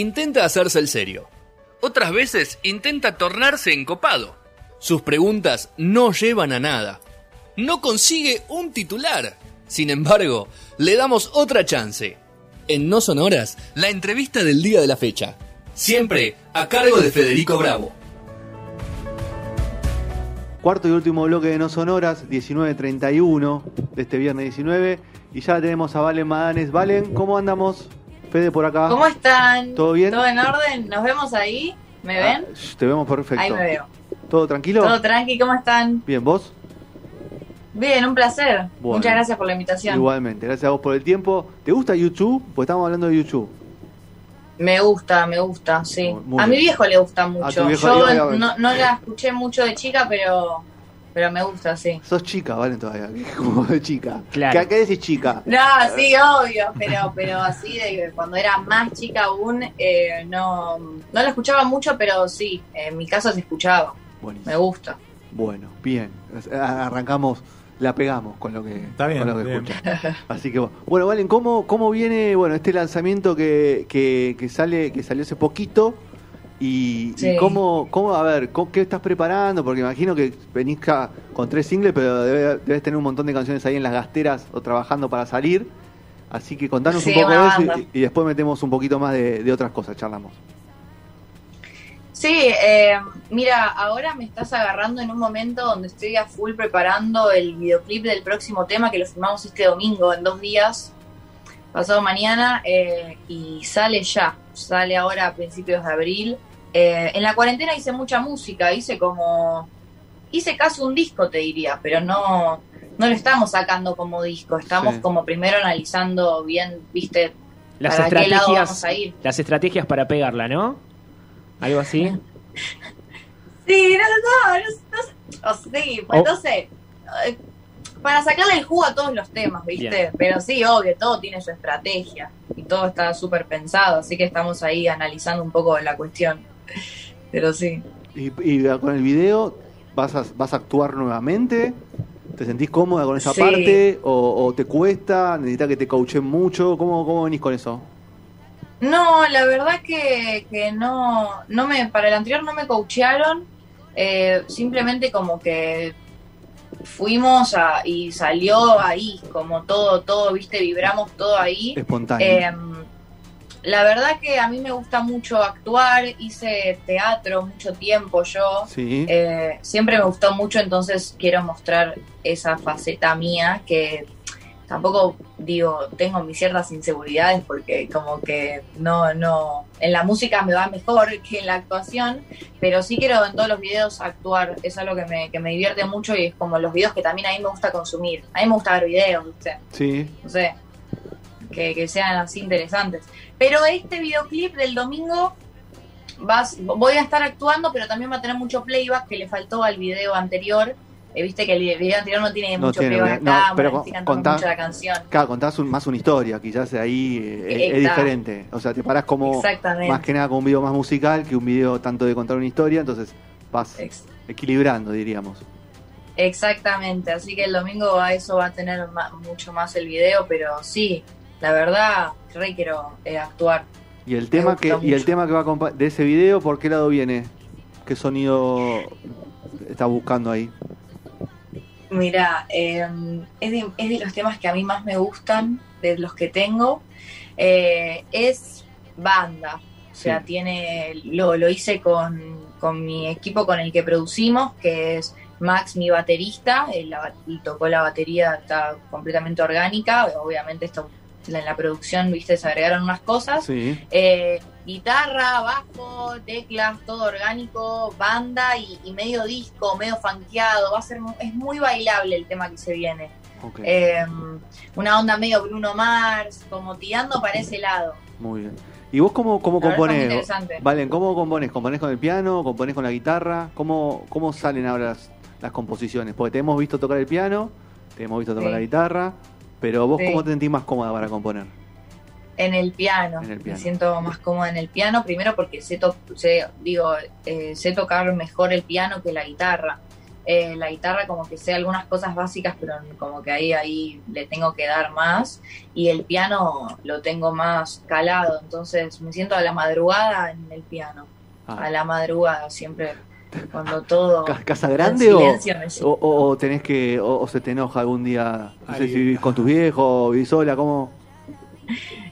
intenta hacerse el serio. Otras veces intenta tornarse encopado. Sus preguntas no llevan a nada. No consigue un titular. Sin embargo, le damos otra chance. En No Sonoras, la entrevista del día de la fecha. Siempre a cargo de Federico Bravo. Cuarto y último bloque de No Sonoras, 19.31 de este viernes 19. Y ya tenemos a Valen Madanes. Valen, ¿cómo andamos? Fede por acá. ¿Cómo están? ¿Todo bien? ¿Todo en orden? ¿Nos vemos ahí? ¿Me Ah, ven? te vemos perfecto. Ahí me veo. ¿Todo tranquilo? ¿Todo tranqui? ¿Cómo están? Bien, ¿vos? Bien, un placer. Bueno. Muchas gracias por la invitación. Igualmente, gracias a vos por el tiempo. ¿Te gusta YouTube? Pues estamos hablando de YouTube. Me gusta, me gusta, sí. Muy- muy a mi viejo le gusta mucho. Yo no la escuché mucho de chica, pero pero me gusta, sí. Sos chica, Valen, todavía. Como de chica. Claro. ¿Qué, qué decís chica? No, sí, obvio, pero pero así de cuando era más chica aún, eh, no, no la escuchaba mucho, pero sí, en mi caso se escuchaba. Buenísimo. Me gusta. Bueno, bien. Arrancamos, la pegamos con lo que, Está bien, con lo que bien. escucha. Así que bueno, Valen, ¿cómo, cómo viene bueno este lanzamiento que, que, que sale que salió hace poquito? Y, y cómo, cómo, a ver, ¿cómo- ¿qué estás preparando? Porque imagino que venís con tres singles, pero debe- debes tener un montón de canciones ahí en las gasteras o trabajando para salir. Así que contanos Sí, un poco de eso y, y después metemos un poquito más de, de otras cosas, charlamos. Sí, eh, mira, ahora me estás agarrando en un momento donde estoy a full preparando el videoclip del próximo tema que lo filmamos este domingo en dos días, pasado mañana, eh, y sale ya, sale ahora a principios de abril. Eh, en la cuarentena hice mucha música, hice como, hice casi un disco te diría, pero no, no lo estamos sacando como disco, estamos Sí. como primero analizando bien, viste, Las para qué lado vamos estrategias, a ir. las estrategias para pegarla, ¿no? Algo así. Sí, no, no, no, sí, pues Oh. no sé. Para sacarle el jugo a todos los temas, ¿viste? Bien. Pero sí, obvio, todo tiene su estrategia. Y todo está súper pensado, así que estamos ahí analizando un poco la cuestión. Pero sí. Y, y con el video, ¿vas a, ¿vas a actuar nuevamente? ¿Te sentís cómoda con esa Sí. parte? O, o te cuesta? ¿Necesitas que te coachen mucho? ¿Cómo, ¿Cómo venís con eso? No, la verdad que, que no, no me, para el anterior no me coachearon, eh, simplemente como que fuimos a, y salió ahí, como todo, todo, viste, vibramos todo ahí. Espontáneo. Eh, la verdad que a mí me gusta mucho actuar, hice teatro mucho tiempo yo, sí. eh, siempre me gustó mucho, entonces quiero mostrar esa faceta mía que tampoco digo, tengo mis ciertas inseguridades porque como que no, no, en la música me va mejor que en la actuación, pero sí quiero en todos los videos actuar, es algo que me, que me divierte mucho y es como los videos que también a mí me gusta consumir, a mí me gusta ver videos, ¿viste? sí. no sé, que, que sean así interesantes. Pero este videoclip del domingo vas, voy a estar actuando, pero también va a tener mucho playback que le faltó al video anterior. Eh, Viste que el video anterior no tiene No mucho tiene, playback no, acá, pero bueno, estoy cantando contá- mucho la canción. Claro, contás un- más una historia, quizás ahí eh, es, diferente. O sea, te parás como más que nada con un video más musical que un video tanto de contar una historia, entonces vas Ex- equilibrando, diríamos. Exactamente, así que el domingo a eso va a tener mucho más el video, pero sí, la verdad, re quiero eh, actuar. Y el tema que y el mucho. tema que va de ese video, ¿por qué lado viene? ¿Qué sonido estás buscando ahí? Mira, eh, es, de, es de los temas que a mí más me gustan, de los que tengo. Eh, es banda, o sea, Sí. tiene lo, lo hice con, con mi equipo con el que producimos, que es Max, mi baterista, él, él tocó la batería, está completamente orgánica, obviamente esto en la producción, viste, se agregaron unas cosas. Sí. Eh, guitarra, bajo, teclas, todo orgánico, banda y, y medio disco, medio funkeado. Va a ser, es muy bailable el tema que se viene. Eh, una onda medio Bruno Mars, como tirando para ese lado. Muy bien. ¿Y vos cómo, cómo La componés? Valen, ¿cómo componés? ¿Componés con el piano? ¿Componés con la guitarra? ¿Cómo, cómo salen ahora las, las composiciones? Porque te hemos visto tocar el piano, te hemos visto tocar Sí. la guitarra, pero vos Sí. cómo te sentís más cómoda para componer? En el piano. En el piano. Me siento más cómoda en el piano, primero porque sé, to- sé, digo, eh, sé tocar mejor el piano que la guitarra. eh, la guitarra como que sé algunas cosas básicas, pero como que ahí, ahí le tengo que dar más. Y el piano lo tengo más calado, entonces me siento a la madrugada en el piano. Ah. A la madrugada, siempre cuando todo... ¿Ca- ¿Casa grande o, o, o tenés que, o, o se te enoja algún día? No sé si vivís con tus viejos, vivís sola, ¿cómo?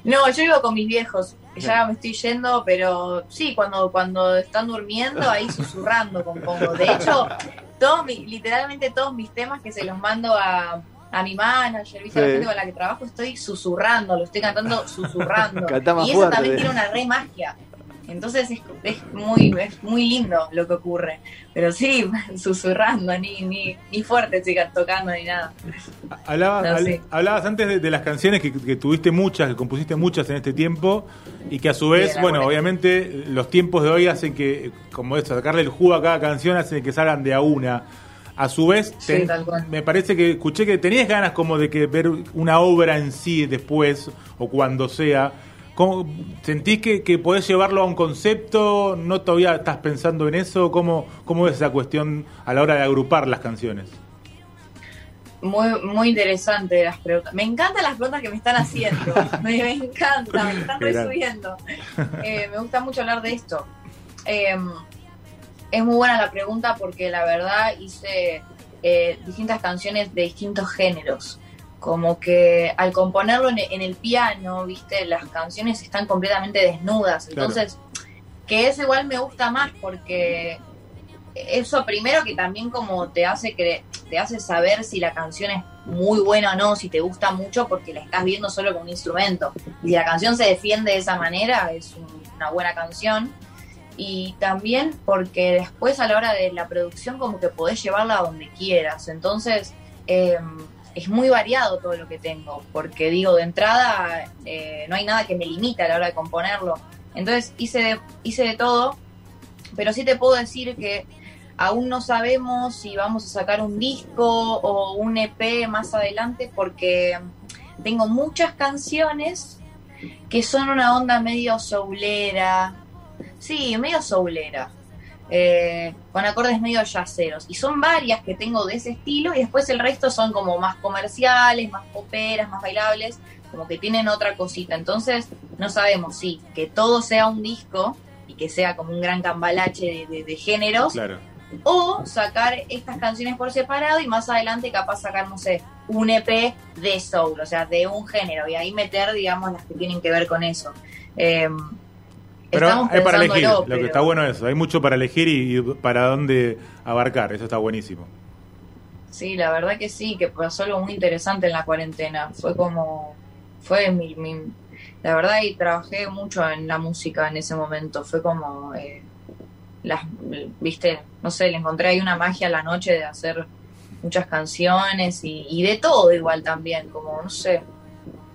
No, yo vivo con mis viejos. Ya me estoy yendo, pero sí, cuando, cuando están durmiendo, ahí susurrando compongo. De hecho, todos mi- literalmente todos mis temas que se los mando a, a mi manager, ¿viste? a la Sí. gente con la que trabajo, estoy susurrando, lo estoy cantando susurrando. Cantá más y eso fuerte. también tiene una re magia. Entonces es, es muy es muy lindo lo que ocurre. Pero sí, susurrando, ni, ni, ni fuerte chicas, tocando ni nada. Hablabas, No, hab- sí. hablabas antes de, de las canciones que, que tuviste muchas, que compusiste muchas en este tiempo y que a su vez, Sí, bueno, obviamente los tiempos de hoy hacen que, como esto, sacarle el jugo a cada canción hace que salgan de a una. A su vez, Sí, ten- tal cual. me parece que escuché que tenías ganas como de que ver una obra en sí después o cuando sea. ¿Cómo, ¿Sentís que, que podés llevarlo a un concepto? ¿No todavía estás pensando en eso? ¿Cómo, ¿Cómo es esa cuestión a la hora de agrupar las canciones? Muy, muy interesante las preguntas. Me encantan las preguntas que me están haciendo. me, me encanta, me están resubiendo. Eh, me gusta mucho hablar de esto. Eh, es muy buena la pregunta porque la verdad hice eh, distintas canciones de distintos géneros. Como que al componerlo en, en el piano, viste, las canciones están completamente desnudas. Claro. Entonces, que eso igual me gusta más porque eso primero que también como te hace cre- te hace saber si la canción es muy buena o no, si te gusta mucho porque la estás viendo solo con un instrumento. Y si la canción se defiende de esa manera, es un- una buena canción. Y también porque después a la hora de la producción como que podés llevarla a donde quieras. Entonces eh, es muy variado todo lo que tengo. Porque digo, de entrada eh, no hay nada que me limite a la hora de componerlo. Entonces hice hice de todo. Pero sí te puedo decir que aún no sabemos si vamos a sacar un disco o un EP más adelante porque tengo muchas canciones que son una onda medio soulera. Sí, medio soulera. Eh, con acordes medio yaceros. Y son varias que tengo de ese estilo y después el resto son como más comerciales, más poperas, más bailables, como que tienen otra cosita. Entonces no sabemos si que todo sea un disco y que sea como un gran cambalache de, de- de géneros Claro. o sacar estas canciones por separado y más adelante capaz sacar, no sé, un EP de soul, o sea, de un género, y ahí meter, digamos, las que tienen que ver con eso. Eh, Pero estamos hay para elegir, lo que está bueno es eso, hay mucho para elegir y, y para dónde abarcar, eso está buenísimo. Sí, la verdad que sí, que pasó algo muy interesante en la cuarentena. Fue como, fue mi, mi- la verdad y trabajé mucho en la música en ese momento. Fue como, eh, las, viste, no sé, le encontré ahí una magia a la noche de hacer muchas canciones y, y de todo igual también, como, no sé,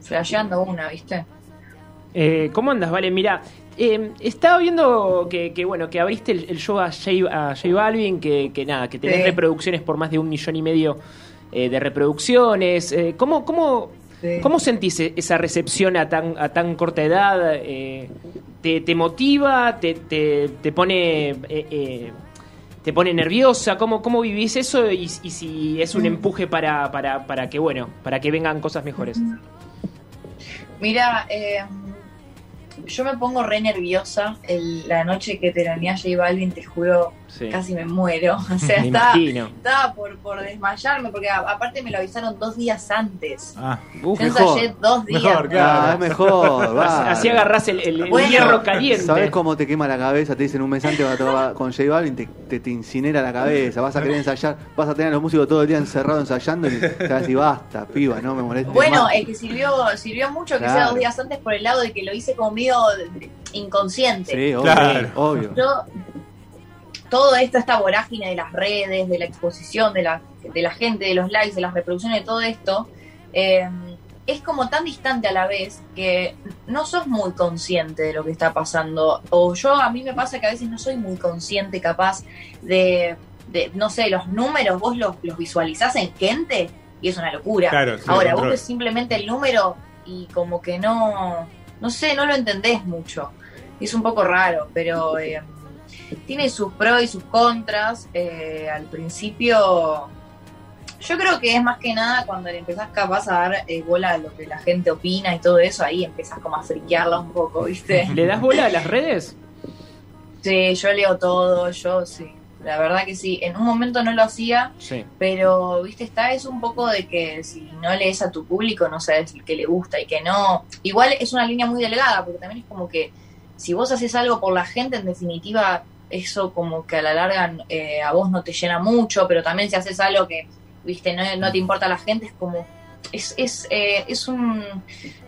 flasheando una, viste. Eh, ¿Cómo andas? Vale, mira, eh, estaba viendo que, que, bueno, que abriste el, el show a J, a J Balvin, que, que nada, que tenés Sí. reproducciones por más de un millón y medio eh, de reproducciones. Eh, ¿cómo, cómo, Sí. ¿Cómo sentís e- esa recepción a tan, a tan corta edad? Eh, ¿te, te motiva? ¿Te, te, te pone... ¿Te pone nerviosa? ¿Cómo, cómo vivís eso? Y, y si es un Mm. empuje para, para, para que, bueno, para que vengan cosas mejores. Mira, eh, yo me pongo re nerviosa el- la noche que teloneé a J te juro, Sí. casi me muero. O sea, Me estaba, por, por desmayarme, porque a- aparte me lo avisaron dos días antes. Ah, Uf, Yo mejor. ensayé dos días. Mejor, claro. Ah, es mejor, va. Así agarrás el, el- el Bueno. hierro caliente. ¿Sabes cómo te quema la cabeza? Te dicen un mes antes vas a tocar con J Balvin, te, te, te incinera la cabeza, vas a querer ensayar, vas a tener a los músicos todo el día encerrados ensayando y te vas a decir, basta, piba, no me molestes Bueno, más". es que sirvió, sirvió mucho que sea dos días antes por el lado de que lo hice como medio inconsciente. Sí, obvio, Claro. obvio. Yo, todo esto, esta vorágine de las redes, de la exposición, de la, de la gente, de los likes, de las reproducciones, de todo esto, eh, es como tan distante a la vez que no sos muy consciente de lo que está pasando. O yo, a mí me pasa que a veces no soy muy consciente, capaz, de, de no sé, los números, vos los, los visualizás en gente y es una locura. Claro, sí, Ahora, vos ves simplemente el número y como que no, no sé, no lo entendés mucho. Es un poco raro, pero eh, tiene sus pros y sus contras. Eh, al principio, yo creo que es más que nada cuando le empezás capaz a dar eh, bola a lo que la gente opina y todo eso, ahí empezás como a friquearla un poco, ¿viste? ¿Le das bola a las redes? Sí, yo leo todo, yo sí. La verdad que sí. En un momento no lo hacía, Sí. pero, viste, está es un poco de que si no lees a tu público no sabes qué le gusta y que no. Igual es una línea muy delgada, porque también es como que si vos haces algo por la gente, en definitiva, eso como que a la larga eh, a vos no te llena mucho, pero también si haces algo que, viste, no, no te importa a la gente, es como. Es, es, eh, es un.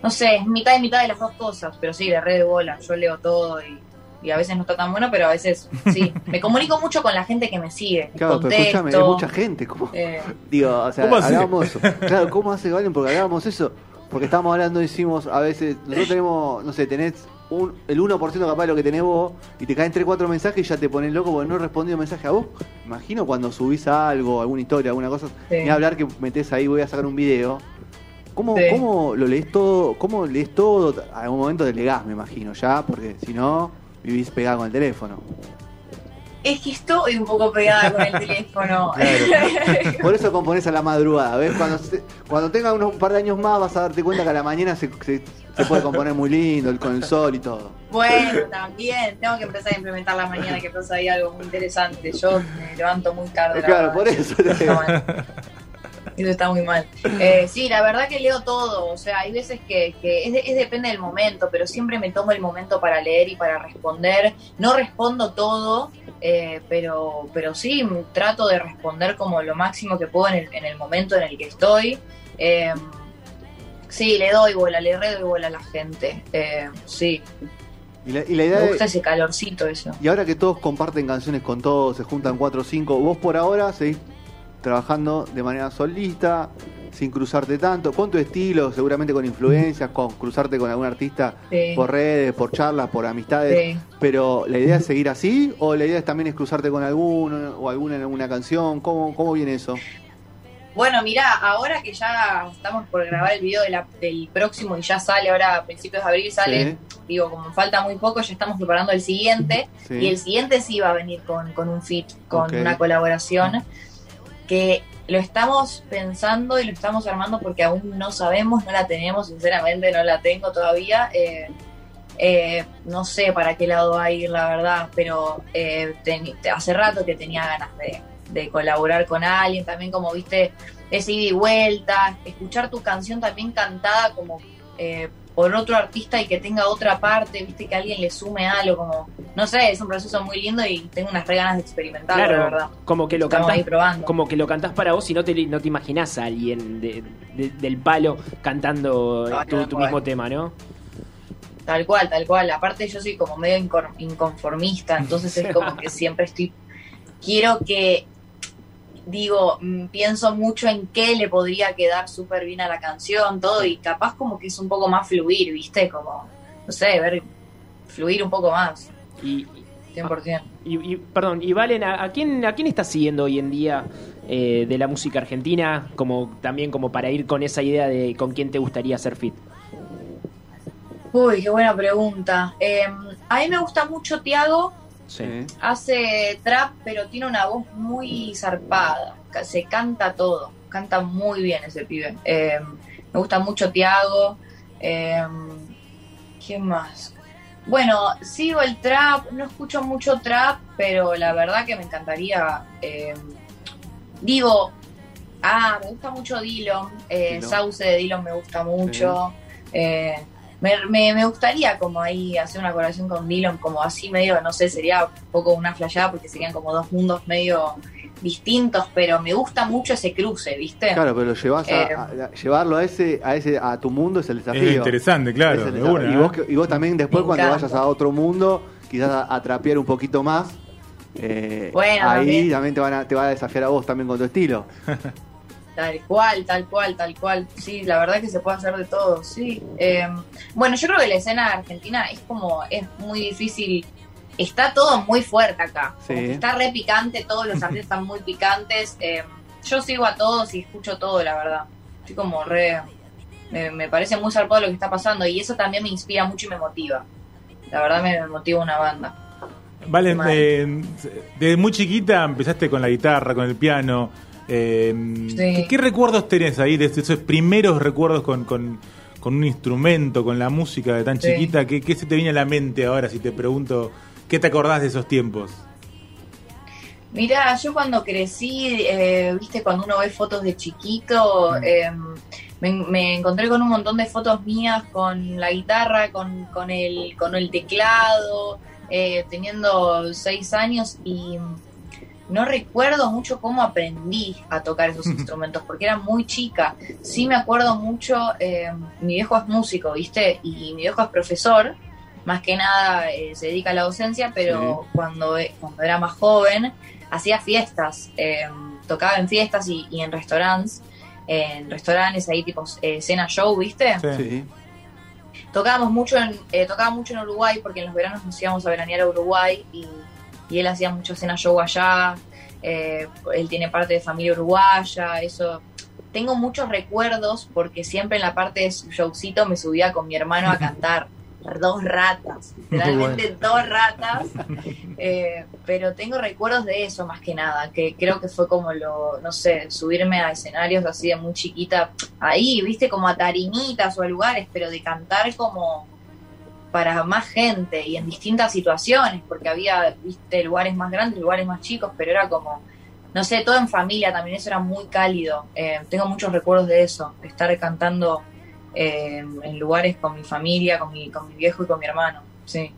No sé, es mitad y mitad de las dos cosas, pero sí, de red de bola. Yo leo todo y. y a veces no está tan bueno, pero a veces sí. Me comunico mucho con la gente que me sigue. Claro, pero escúchame, hay mucha gente. ¿cómo? eh, Digo, o sea, ¿Cómo hablábamos. Claro, ¿cómo hace Valen? Porque hablábamos eso. Porque estábamos hablando, decimos, a veces, nosotros tenemos, no sé, tenés un, el 1% capaz de lo que tenés vos y te caen 3, 4 mensajes y ya te pones loco porque no he respondido mensaje a vos. Imagino cuando subís algo, alguna historia, alguna cosa, Sí. ni hablar que metés ahí, voy a sacar un video. ¿Cómo, Sí. ¿Cómo lo lees todo? ¿Cómo lees todo? A algún momento delegás, me imagino, ya, porque si no, vivís pegado con el teléfono. Es que estoy un poco pegada con el teléfono. Por eso componés a la madrugada, ¿ves? Cuando, se- cuando tengas unos un par de años más vas a darte cuenta que a la mañana se, se- se puede componer muy lindo, el- con el sol y todo. bueno, también tengo que empezar a implementar la mañana que pasa ahí algo muy interesante. Yo me levanto muy tarde. la Claro, por eso te Está mal. Eso está muy mal. Eh, sí, la verdad que leo todo. O sea, hay veces que, que es, de- es depende del momento, pero siempre me tomo el momento para leer y para responder. No respondo todo, eh, pero, pero sí trato de responder como lo máximo que puedo en el, en el momento en el que estoy. Eh, sí, le doy bola, le re doy bola a la gente. Eh, sí, Y la, y la idea me de- gusta ese calorcito eso. y ahora que todos comparten canciones con todos, se juntan 4 o 5, vos por ahora seguís trabajando de manera solista, sin cruzarte tanto, con tu estilo, seguramente con influencias, con cruzarte con algún artista Sí. por redes, por charlas, por amistades. Sí. Pero la idea es seguir así o la idea es también es cruzarte con alguno o alguna en alguna canción. ¿Cómo, cómo viene eso? Bueno, mira, ahora que ya estamos por grabar el video de la- del próximo y ya sale, ahora a principios de abril sale, digo, como falta muy poco, ya estamos preparando el siguiente. Sí. Y el siguiente sí va a venir con, con un fit, con una colaboración, que lo estamos pensando y lo estamos armando porque aún no sabemos, no la tenemos, sinceramente no la tengo todavía. Eh, eh, no sé para qué lado va a ir, la verdad, pero eh, teni- hace rato que tenía ganas de, de colaborar con alguien, también como viste, ese ida y vuelta, escuchar tu canción también cantada como eh, por otro artista y que tenga otra parte, viste, que alguien le sume algo, como, no sé, es un proceso muy lindo y tengo unas re ganas de experimentarlo, la verdad. Como que lo Estamos cantás ahí probando. como que lo cantás para vos y no te, no te imaginás a alguien de- de- del palo cantando No, tu, no, tu no, mismo tema, ¿no? Tal cual, tal cual. Aparte yo soy como medio inconformista, entonces es como que siempre estoy... Quiero que, digo, mm, pienso mucho en qué le podría quedar súper bien a la canción, todo, y capaz como que es un poco más fluir, ¿viste? Como, no sé, ver, fluir un poco más, Y, 100%. y, y- perdón, y Valen, ¿a, a quién, ¿a quién estás siguiendo hoy en día eh, de la música argentina? Como también como para ir con esa idea de con quién te gustaría hacer fit. Uy, qué buena pregunta. Eh, a mí me gusta mucho Tiago, Sí. Hace trap, pero tiene una voz muy zarpada. Se canta todo. Canta muy bien ese pibe. Eh, me gusta mucho Tiago. Eh, ¿Quién más? Bueno, sigo el trap. No escucho mucho trap, pero la verdad que me encantaría. eh, digo, ah, me gusta mucho. Eh, Dillon. Sauce de Dillon me gusta mucho. Eh, me, me, me gustaría como ahí hacer una colaboración con Dylan, como así medio, no sé, sería un poco una flayada porque serían como dos mundos medio distintos, pero me gusta mucho ese cruce, ¿viste? Claro, pero llevas a, Eh. a- a- llevarlo a ese, a ese, a tu mundo es el desafío. Es interesante, claro, Es el de desafío. una. y, vos, ¿eh? y vos también después cuando vayas a otro mundo, quizás a, a trapear un poquito más. eh, Bueno, ahí también. también, te, van a, te va a desafiar a vos también con tu estilo. Tal cual, tal cual, tal cual. Sí, la verdad que se puede hacer de todo, sí. Eh, bueno, yo creo que la escena argentina es como, es muy difícil. Está todo muy fuerte acá. Sí. está re picante, todos los artistas están muy picantes. Eh, yo sigo a todos y escucho todo, la verdad. Estoy como re. Me, me parece muy zarpado lo que está pasando y eso también me inspira mucho y me motiva. La verdad me, me motiva una banda. Valen, Mal. eh, desde muy chiquita empezaste con la guitarra, con el piano. Eh, ¿qué, qué recuerdos tenés ahí de esos primeros recuerdos con, con- con un instrumento, con la música de tan Sí. chiquita? ¿Qué, qué se te viene a la mente ahora si te pregunto qué te acordás de esos tiempos? Mira, yo cuando crecí, eh, viste, cuando uno ve fotos de chiquito, Mm. eh, me, me encontré con un montón de fotos mías con la guitarra, con, con, el, con el teclado, eh, teniendo seis años y no recuerdo mucho cómo aprendí a tocar esos instrumentos porque era muy chica. Sí me acuerdo mucho, eh, mi viejo es músico, viste, y mi viejo es profesor. Más que nada eh, se dedica a la docencia, pero cuando, eh, cuando era más joven hacía fiestas, eh, tocaba en fiestas y, y en restaurantes, en restaurantes ahí tipo eh, cena show, ¿viste? Sí. Tocábamos mucho en, eh, tocaba mucho en Uruguay porque en los veranos nos íbamos a veranear a Uruguay y, y él hacía mucho cena show allá, eh, él tiene parte de familia uruguaya, eso. Tengo muchos recuerdos porque siempre en la parte de su showcito me subía con mi hermano a cantar. Dos ratas, literalmente dos ratas. Eh, pero tengo recuerdos de eso más que nada, que creo que fue como lo, no sé, subirme a escenarios así de muy chiquita, ahí, viste, como a tarimitas o a lugares, pero de cantar como para más gente y en distintas situaciones, porque había, viste, lugares más grandes, lugares más chicos, pero era como, no sé, todo en familia también, eso era muy cálido. Eh, tengo muchos recuerdos de eso, de estar cantando eh, en lugares con mi familia, con mi, con mi viejo y con mi hermano, sí,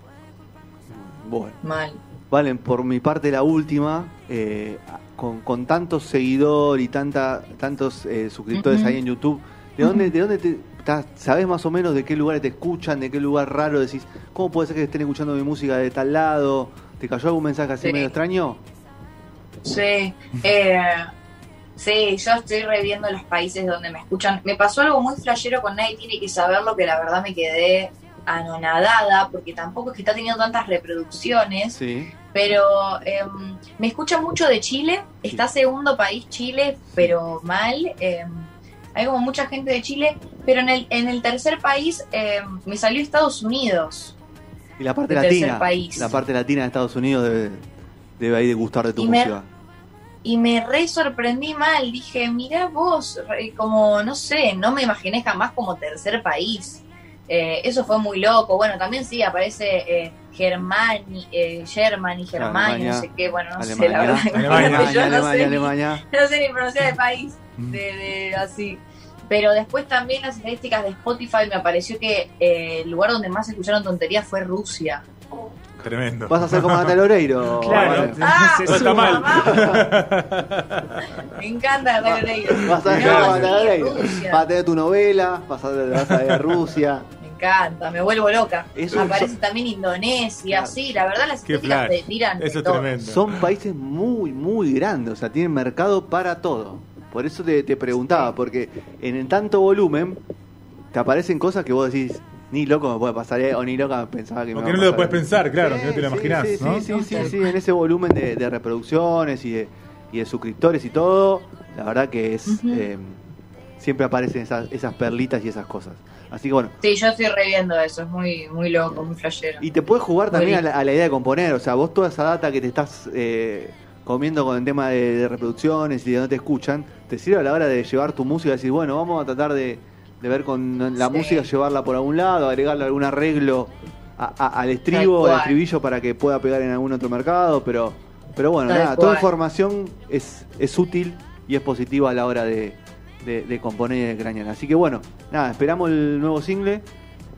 Bueno. mal. Valen, por mi parte la última, eh, con, con tantos seguidores y tanta, tantos suscriptores ahí en YouTube, ¿de dónde, de dónde te, sabes más o menos de qué lugares te escuchan, de qué lugar raro decís, cómo puede ser que estén escuchando mi música de tal lado? ¿Te cayó algún mensaje así Sí. medio extraño? Sí, eh, sí, yo estoy reviendo los países donde me escuchan. Me pasó algo muy flashero con Nadie Tiene que Saberlo, que la verdad me quedé anonadada, porque tampoco es que está teniendo tantas reproducciones, Sí. pero em, me escucha mucho de Chile, está segundo país Chile, pero mal. em, hay como mucha gente de Chile, pero en el, en el tercer país em, me salió Estados Unidos. Y la parte El tercer latina, país. la parte latina de Estados Unidos debe, debe ahí de gustar de tu Y me- música. y me re sorprendí mal. Dije, mira vos, re- como no sé, no me imaginé jamás como tercer país. Eh, eso fue muy loco. Bueno, también sí aparece eh, Germani, eh, Germany, Germania, no sé qué. Bueno, no sé, la verdad. Alemania, yo Alemania, no sé, ni- Alemania. no sé ni pronunciar el país de, de así. Pero después también las estadísticas de Spotify me apareció que eh, el lugar donde más escucharon tonterías fue Rusia. Tremendo. Vas a hacer como Natalia Oreiro. Claro. ¡Ah! Se No está suma. mal. mamá. Me encanta Natalia Oreiro. Vas a No, Natalia Oreiro. Rusia. Vas a tener tu novela, vas a, vas a ver Rusia. Me encanta, me vuelvo loca. Eso- Aparece también Indonesia, Claro. sí, la verdad las flash. te tiran de Eso es todo. tremendo. Son países muy, muy grandes, o sea, tienen mercado para todo. Por eso te, te preguntaba, porque en el tanto volumen te aparecen cosas que vos decís, ni loco me puede pasar, eh, o ni loca pensaba que me Porque a no lo puedes pensar, claro, Sí, que no te lo imaginás, sí, ¿no? Sí, sí, sí, sí, en ese volumen de, de reproducciones y de, y de suscriptores y todo, la verdad que es eh, siempre aparecen esas, esas perlitas y esas cosas. Así que bueno, Sí, yo estoy reviendo eso, es muy, muy loco, muy flashero. y te puedes jugar también a la, a la idea de componer, o sea, vos toda esa data que te estás eh, comiendo con el tema de, de reproducciones y de dónde te escuchan, te sirve a la hora de llevar tu música y decir, bueno, vamos a tratar de, de ver con la Sí. música, llevarla por algún lado, agregarle algún arreglo a- a- al estribo, al estribillo para que pueda pegar en algún otro mercado, pero, pero bueno, Tal nada, toda información es, es útil y es positiva a la hora de, de- de componer y de crañar. Así que bueno, nada, esperamos el nuevo single,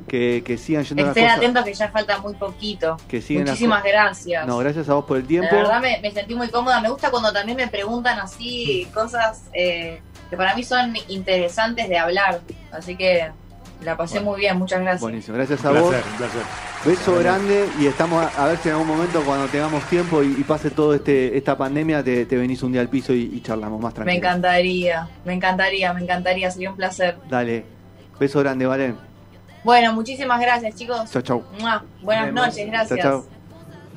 que, que sigan yendo Estén atentos que ya falta muy poquito. Que Muchísimas gracias. No, gracias a vos por el La tiempo. verdad me, me sentí muy cómoda. Me gusta cuando también me preguntan así cosas eh, que para mí son interesantes de hablar. Así que la pasé Bueno. muy bien. Muchas gracias. Buenísimo, gracias a Un vos. placer, un placer. Beso grande y estamos a, a ver si en algún momento cuando tengamos tiempo y, y pase todo este esta pandemia te, te venís un día al piso y, y charlamos más Me tranquilo. encantaría, me encantaría, me encantaría. Sería un placer. Dale. Beso grande, Valen. Bueno, muchísimas gracias, chicos. Chau, chau. Mua. Buenas Nos noches, gracias. Chau, chau.